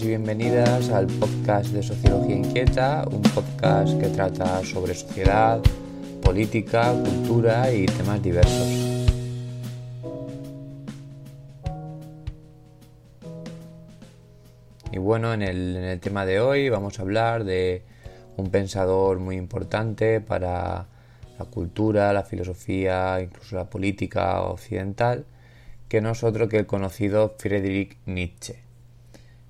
Y bienvenidas al podcast de Sociología Inquieta, un podcast que trata sobre sociedad, política, cultura y temas diversos. Y bueno, en el, en el tema de hoy vamos a hablar de un pensador muy importante para la cultura, la filosofía, incluso la política occidental, que no es otro que el conocido Friedrich Nietzsche.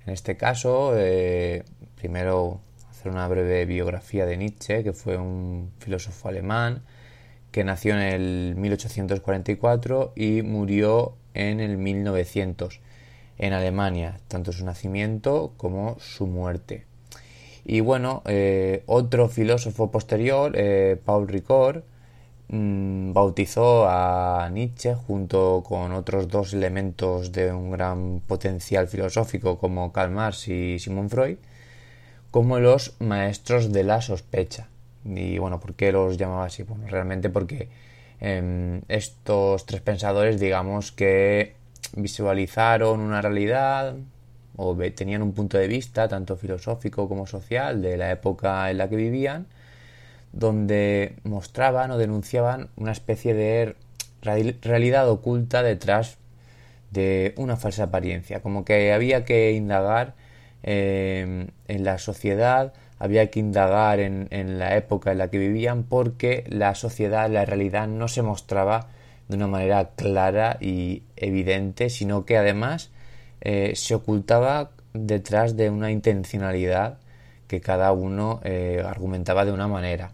En este caso, eh, primero hacer una breve biografía de Nietzsche, que fue un filósofo alemán que nació en el 1844 y murió en el 1900 en Alemania, tanto su nacimiento como su muerte. Y bueno, eh, otro filósofo posterior, eh, Paul Ricoeur, mmm, bautizó a Nietzsche junto con otros dos elementos de un gran potencial filosófico como Karl Marx y Sigmund Freud, como los maestros de la sospecha. Y bueno, ¿por qué los llamaba así? Realmente porque eh, estos tres pensadores, digamos que visualizaron una realidad o tenían un punto de vista tanto filosófico como social de la época en la que vivían, donde mostraban o denunciaban una especie de realidad oculta detrás de una falsa apariencia, como que había que indagar eh, en la sociedad, había que indagar en, en, la época en la que vivían porque la sociedad, la realidad no se mostraba de una manera clara y evidente, sino que además eh, se ocultaba detrás de una intencionalidad que cada uno eh, argumentaba de una manera.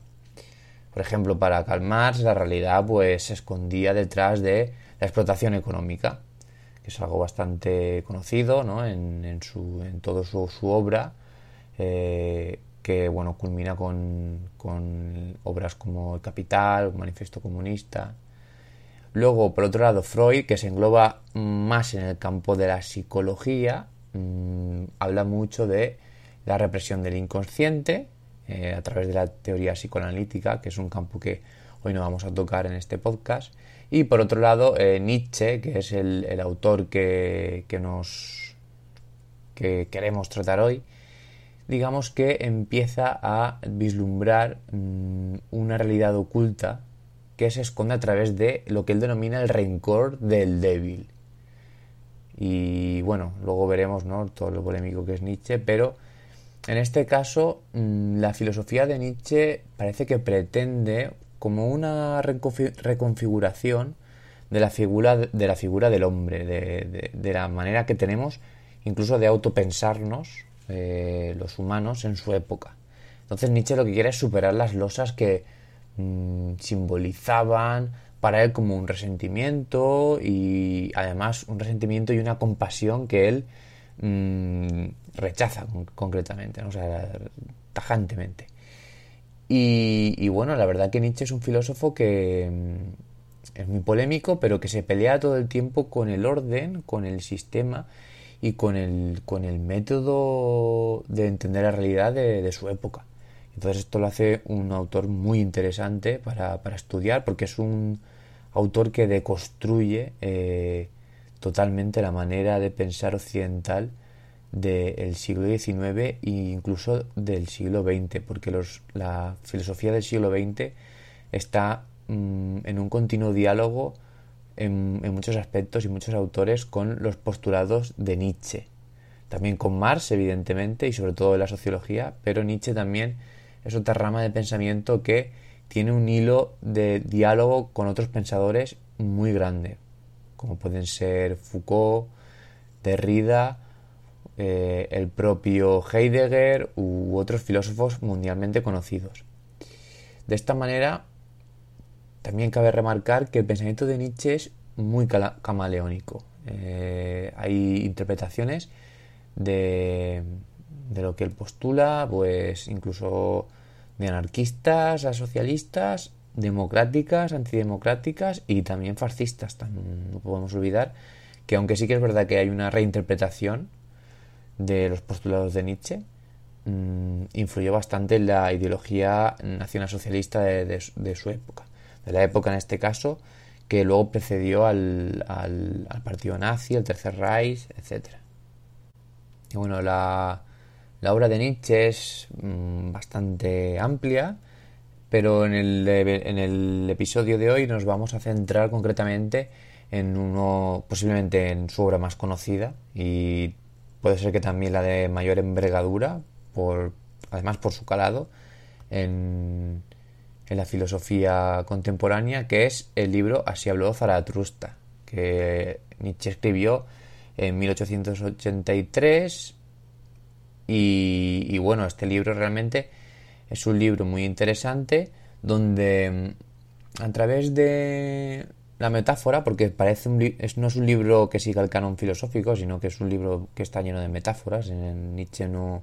Por ejemplo, para Karl Marx la realidad pues se escondía detrás de la explotación económica, que es algo bastante conocido ¿no? en, su, en toda su, su obra, eh, que bueno, culmina con, con obras como El Capital, El Manifiesto Comunista, Luego, por otro lado, Freud, que se engloba más en el campo de la psicología, mmm, habla mucho de la represión del inconsciente eh, a través de la teoría psicoanalítica, que es un campo que hoy no vamos a tocar en este podcast. Y por otro lado, eh, Nietzsche, que es el, autor que, que, nos que queremos tratar hoy, digamos que empieza a vislumbrar mmm, una realidad oculta que se esconde a través de lo que él denomina el rencor del débil. Y bueno, luego veremos ¿no? todo lo polémico que es Nietzsche, pero en este caso mmm, la filosofía de Nietzsche parece que pretende como una reconfiguración de la figura, de la figura del hombre, de, la manera que tenemos incluso de autopensarnos eh, los humanos en su época. Entonces Nietzsche lo que quiere es superar las losas que mmm, simbolizaban para él como un resentimiento y además un resentimiento y una compasión que él mmm, rechaza con concretamente, ¿no? o sea, tajantemente. Y, bueno, la verdad que Nietzsche es un filósofo que mmm, es muy polémico, pero que se pelea todo el tiempo con el orden, con el sistema y con el, con el método de entender la realidad de, de su época. Entonces esto lo hace un autor muy interesante para, para estudiar porque es un autor que deconstruye eh, totalmente la manera de pensar occidental del siglo XIX e incluso del siglo XX, porque los, la filosofía del siglo XX está mmm, en un continuo diálogo en, en, muchos aspectos y muchos autores con los postulados de Nietzsche. También con Marx, evidentemente, y sobre todo en la sociología, pero Nietzsche también es otra rama de pensamiento que tiene un hilo de diálogo con otros pensadores muy grande, como pueden ser Foucault, Derrida, eh, el propio Heidegger u otros filósofos mundialmente conocidos. De esta manera, también cabe remarcar que el pensamiento de Nietzsche es muy camaleónico. Eh, hay interpretaciones de, de, lo que él postula, pues incluso de anarquistas a socialistas, democráticas, antidemocráticas y también fascistas. no podemos olvidar que aunque sí que es verdad que hay una reinterpretación de los postulados de Nietzsche, mmm, influyó bastante en la ideología nacionalsocialista de, de, su época, de la época en este caso, que luego precedió al, al, al partido nazi, el Tercer Reich, etc. Y bueno, la, la obra de Nietzsche es mmm, bastante amplia, pero en el, en el episodio de hoy nos vamos a centrar concretamente en uno, posiblemente en su obra más conocida y puede ser que también la de mayor envergadura, por, además por su calado en, en la filosofía contemporánea, que es el libro Así habló Zaratrusta, que Nietzsche escribió en 1883 y, y, bueno, este libro realmente es un libro muy interesante donde a través de la metáfora, porque parece un es, no es un libro que siga el canon filosófico, sino que es un libro que está lleno de metáforas. En Nietzsche no,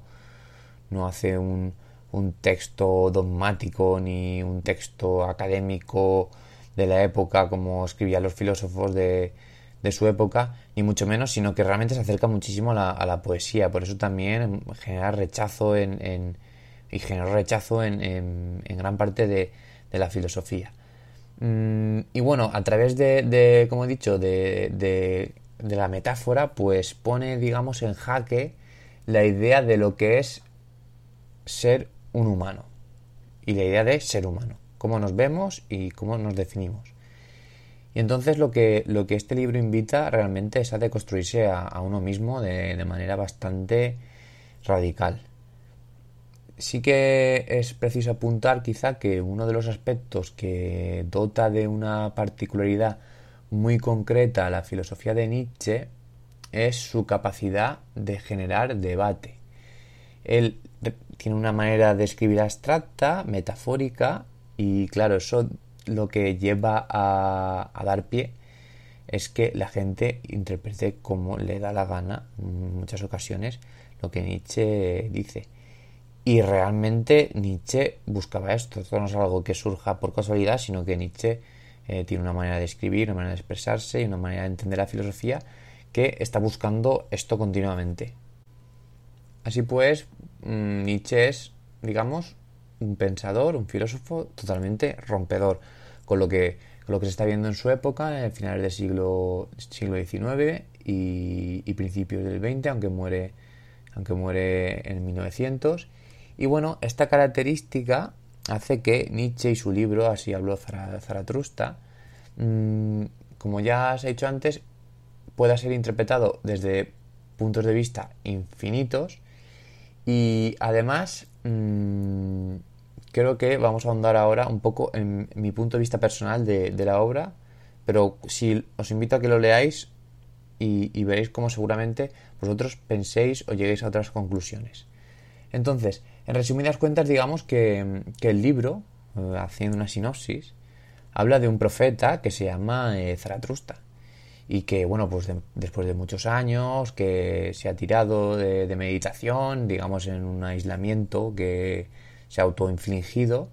no hace un, un texto dogmático ni un texto académico de la época como escribían los filósofos de, de, su época, ni mucho menos, sino que realmente se acerca muchísimo a la, a la poesía. Por eso también genera rechazo en, en y generó rechazo en, en, en gran parte de, de la filosofía. Mm, y bueno, a través de, como he dicho, de, la metáfora, pues pone, digamos, en jaque la idea de lo que es ser un humano. Y la idea de ser humano. Cómo nos vemos y cómo nos definimos. Y entonces lo que, lo que este libro invita realmente es a deconstruirse a, a uno mismo de manera bastante radical sí que es preciso apuntar quizá que uno de los aspectos que dota de una particularidad muy concreta a la filosofía de Nietzsche es su capacidad de generar debate. Él tiene una manera de escribir abstracta, metafórica, y claro, eso lo que lleva a, a dar pie es que la gente interprete como le da la gana en muchas ocasiones lo que Nietzsche dice. Y realmente Nietzsche buscaba esto. Esto no es algo que surja por casualidad, sino que Nietzsche eh, tiene una manera de escribir, una manera de expresarse y una manera de entender la filosofía que está buscando esto continuamente. Así pues, mmm, Nietzsche es, digamos, un pensador, un filósofo totalmente rompedor con lo que, con lo que se está viendo en su época, en el finales del siglo, siglo XIX y, y principios del XX, aunque muere, aunque muere en 1900 y bueno, esta característica hace que Nietzsche y su libro, así habló Zaratrusta, mmm, como ya se ha dicho antes, pueda ser interpretado desde puntos de vista infinitos y además mmm, creo que vamos a ahondar ahora un poco en mi punto de vista personal de, de la obra, pero si os invito a que lo leáis y, y veréis cómo seguramente vosotros penséis o lleguéis a otras conclusiones. Entonces, en resumidas cuentas, digamos que, que el libro, eh, haciendo una sinopsis, habla de un profeta que se llama eh, Zaratrusta y que, bueno, pues de, después de muchos años, que se ha tirado de, de, meditación, digamos en un aislamiento que se ha autoinfligido,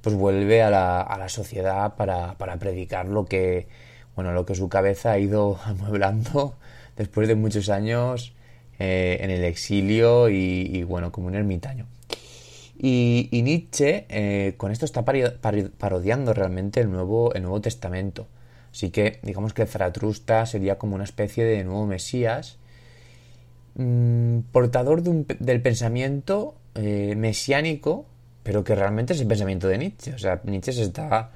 pues vuelve a la, a la sociedad para, para, predicar lo que, bueno, lo que su cabeza ha ido amueblando después de muchos años eh, en el exilio y, y, bueno, como un ermitaño. Y, y Nietzsche eh, con esto está parodiando realmente el Nuevo, el Nuevo Testamento. Así que digamos que Zaratrusta sería como una especie de nuevo Mesías, mmm, portador de un, del pensamiento eh, mesiánico, pero que realmente es el pensamiento de Nietzsche. O sea, Nietzsche se está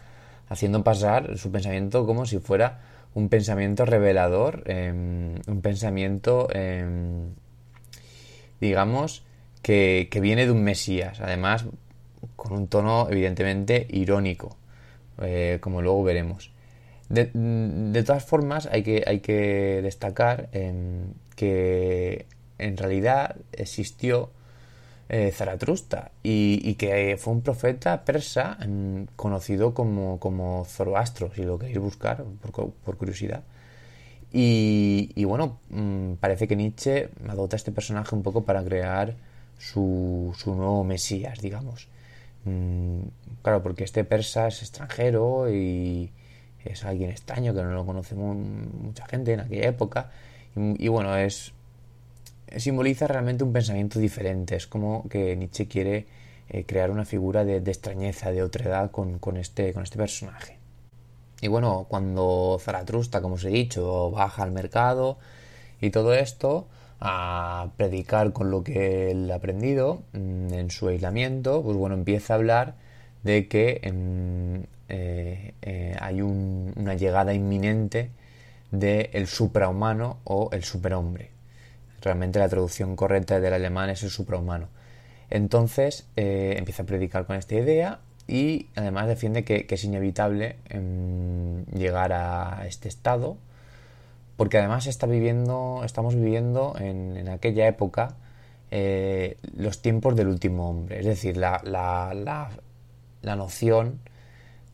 haciendo pasar su pensamiento como si fuera un pensamiento revelador, eh, un pensamiento, eh, digamos, que, viene de un Mesías, además con un tono evidentemente irónico, eh, como luego veremos. De, todas formas, hay que, hay que destacar em, que en realidad existió eh, Zaratrusta y, que fue un profeta persa em, conocido como, como Zoroastro, si lo queréis buscar por, curiosidad. Y, bueno, mm, parece que Nietzsche adopta este personaje un poco para crear su, su nuevo Mesías, digamos. Mm, claro, porque este persa es extranjero y es alguien extraño que no lo conoce mucha gente en aquella época. Y, bueno, es simboliza realmente un pensamiento diferente. Es como que Nietzsche quiere eh, crear una figura de, extrañeza, de otredad con, con, este, con este personaje. Y bueno, cuando Zaratrusta, como os he dicho, baja al mercado y todo esto, a predicar con lo que él ha aprendido mm, en su aislamiento, pues bueno, empieza a hablar de que em, eh, eh, hay una llegada inminente del suprahumano o el superhombre. Realmente la traducción correcta del alemán es el suprahumano. Entonces eh, empieza a predicar con esta idea y además defiende que, es inevitable em, llegar a este estado porque además está viviendo, estamos viviendo en, aquella época eh, los tiempos del último hombre, es decir, la, la, noción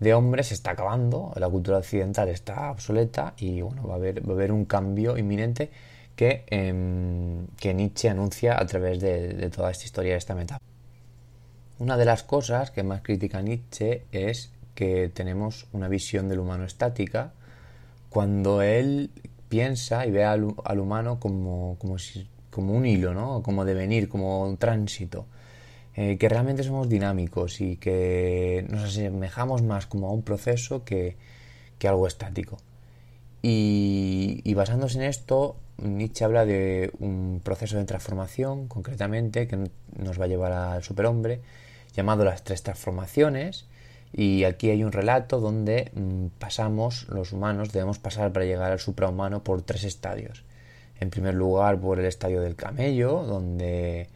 de hombre se está acabando, la cultura occidental está obsoleta y bueno, va a haber, va a haber un cambio inminente que, em, que Nietzsche anuncia a través de, de, toda esta historia, de esta metáfora. Una de las cosas que más critica Nietzsche es que tenemos una visión del humano estática cuando él piensa y ve al, humano como, como un hilo, ¿no? como devenir, como un tránsito. Eh, que realmente somos dinámicos y que nos asemejamos más como a un proceso que, que algo estático. Y, y, basándose en esto, Nietzsche habla de un proceso de transformación, concretamente, que nos va a llevar al superhombre, llamado las tres transformaciones, y aquí hay un relato donde mm, pasamos, los humanos debemos pasar para llegar al suprahumano por tres estadios. En primer lugar, por el estadio del camello, donde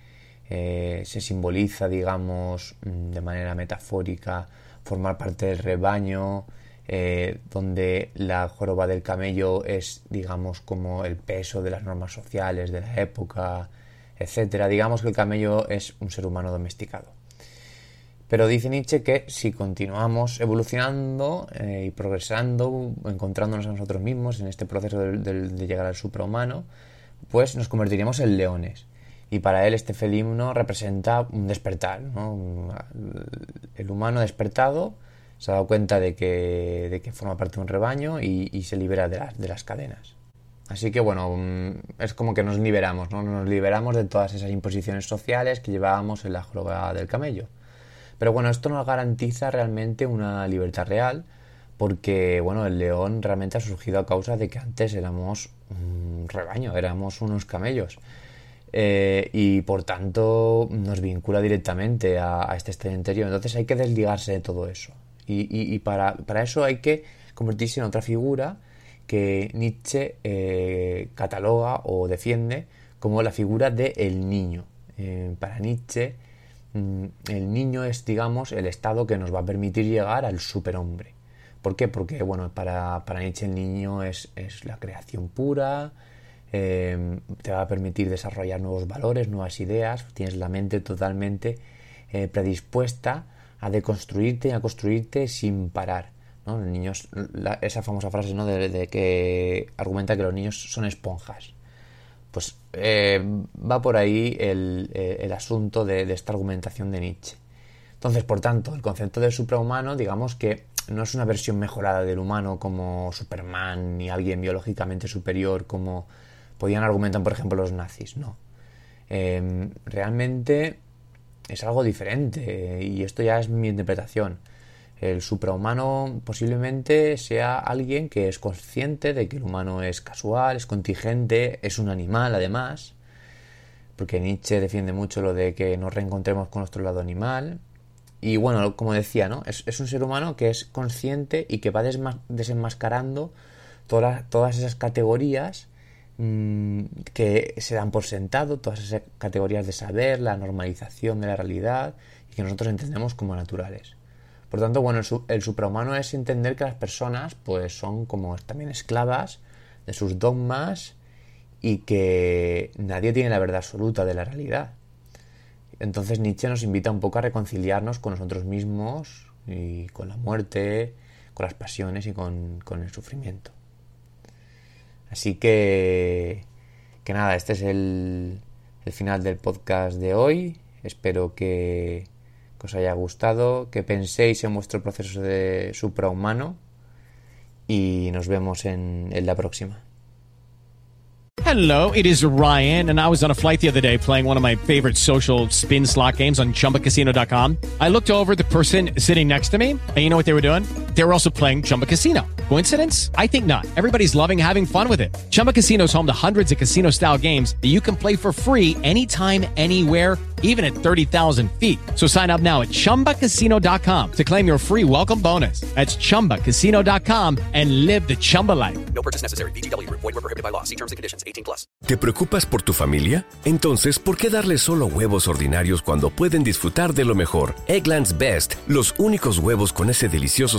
eh, se simboliza, digamos, mm, de manera metafórica, formar parte del rebaño, eh, donde la joroba del camello es, digamos, como el peso de las normas sociales de la época, etcétera. Digamos que el camello es un ser humano domesticado. Pero dice Nietzsche que si continuamos evolucionando eh, y progresando, encontrándonos a nosotros mismos en este proceso de, llegar al suprahumano, pues nos convertiríamos en leones. Y para él este felino representa un despertar. El humano despertado se ha dado cuenta de que, forma parte de un rebaño y, se libera de las, de las cadenas. Así que bueno, mm, es como que nos liberamos, ¿no? Nos liberamos de todas esas imposiciones sociales que llevábamos en la joroba del camello. Pero bueno, esto no garantiza realmente una libertad real, porque bueno, el león realmente ha surgido a causa de que antes éramos un rebaño, éramos unos camellos. Eh, y por tanto nos vincula directamente a, este estado interior. Entonces hay que desligarse de todo eso. Y, para, eso hay que convertirse en otra figura que Nietzsche eh, cataloga o defiende como la figura del el niño. Eh, para Nietzsche el niño es, digamos, el estado que nos va a permitir llegar al superhombre. ¿Por qué? Porque, bueno, para, para Nietzsche el niño es, la creación pura, eh, te va a permitir desarrollar nuevos valores, nuevas ideas, tienes la mente totalmente eh, predispuesta a deconstruirte y a construirte sin parar. ¿no? niños, esa famosa frase ¿no? de, que argumenta que los niños son esponjas. Pues eh, va por ahí el, eh, asunto de, esta argumentación de Nietzsche. Entonces, por tanto, el concepto del suprahumano, digamos que no es una versión mejorada del humano como Superman ni alguien biológicamente superior como podían argumentar, por ejemplo, los nazis, no. Em, realmente es algo diferente y esto ya es mi interpretación. El suprahumano posiblemente sea alguien que es consciente de que el humano es casual, es contingente, es un animal además, porque Nietzsche defiende mucho lo de que nos reencontremos con nuestro lado animal. Y bueno, como decía, ¿no? Es, un ser humano que es consciente y que va desenmascarando todas, esas categorías mm, que se dan por sentado, todas esas categorías de saber, la normalización de la realidad y que nosotros entendemos como naturales. Por tanto, bueno, el, suprahumano es entender que las personas pues son como también esclavas de sus dogmas y que nadie tiene la verdad absoluta de la realidad. Entonces Nietzsche nos invita un poco a reconciliarnos con nosotros mismos y con la muerte, con las pasiones y con, el sufrimiento. Así que, que nada, este es el, el final del podcast de hoy. Espero que, os haya gustado, que penséis en vuestro proceso de suprahumano y nos vemos en, en la próxima. Hello, it is Ryan, and I was on a flight the other day playing one of my favorite social spin slot games on chumbacasino.com. I looked over the person sitting next to me, and you know what they were doing? They were also playing Chumba Casino. Coincidence? I think not. Everybody's loving having fun with it. Chumba Casino is home to hundreds of casino style games that you can play for free anytime, anywhere even at 30,000 feet. So sign up now at ChumbaCasino.com to claim your free welcome bonus. That's ChumbaCasino.com and live the Chumba life. No purchase necessary. BGW. Void were prohibited by law. See terms and conditions. 18 plus. ¿Te preocupas por tu familia? Entonces, ¿por qué darles solo huevos ordinarios cuando pueden disfrutar de lo mejor? Eggland's Best. Los únicos huevos con ese delicioso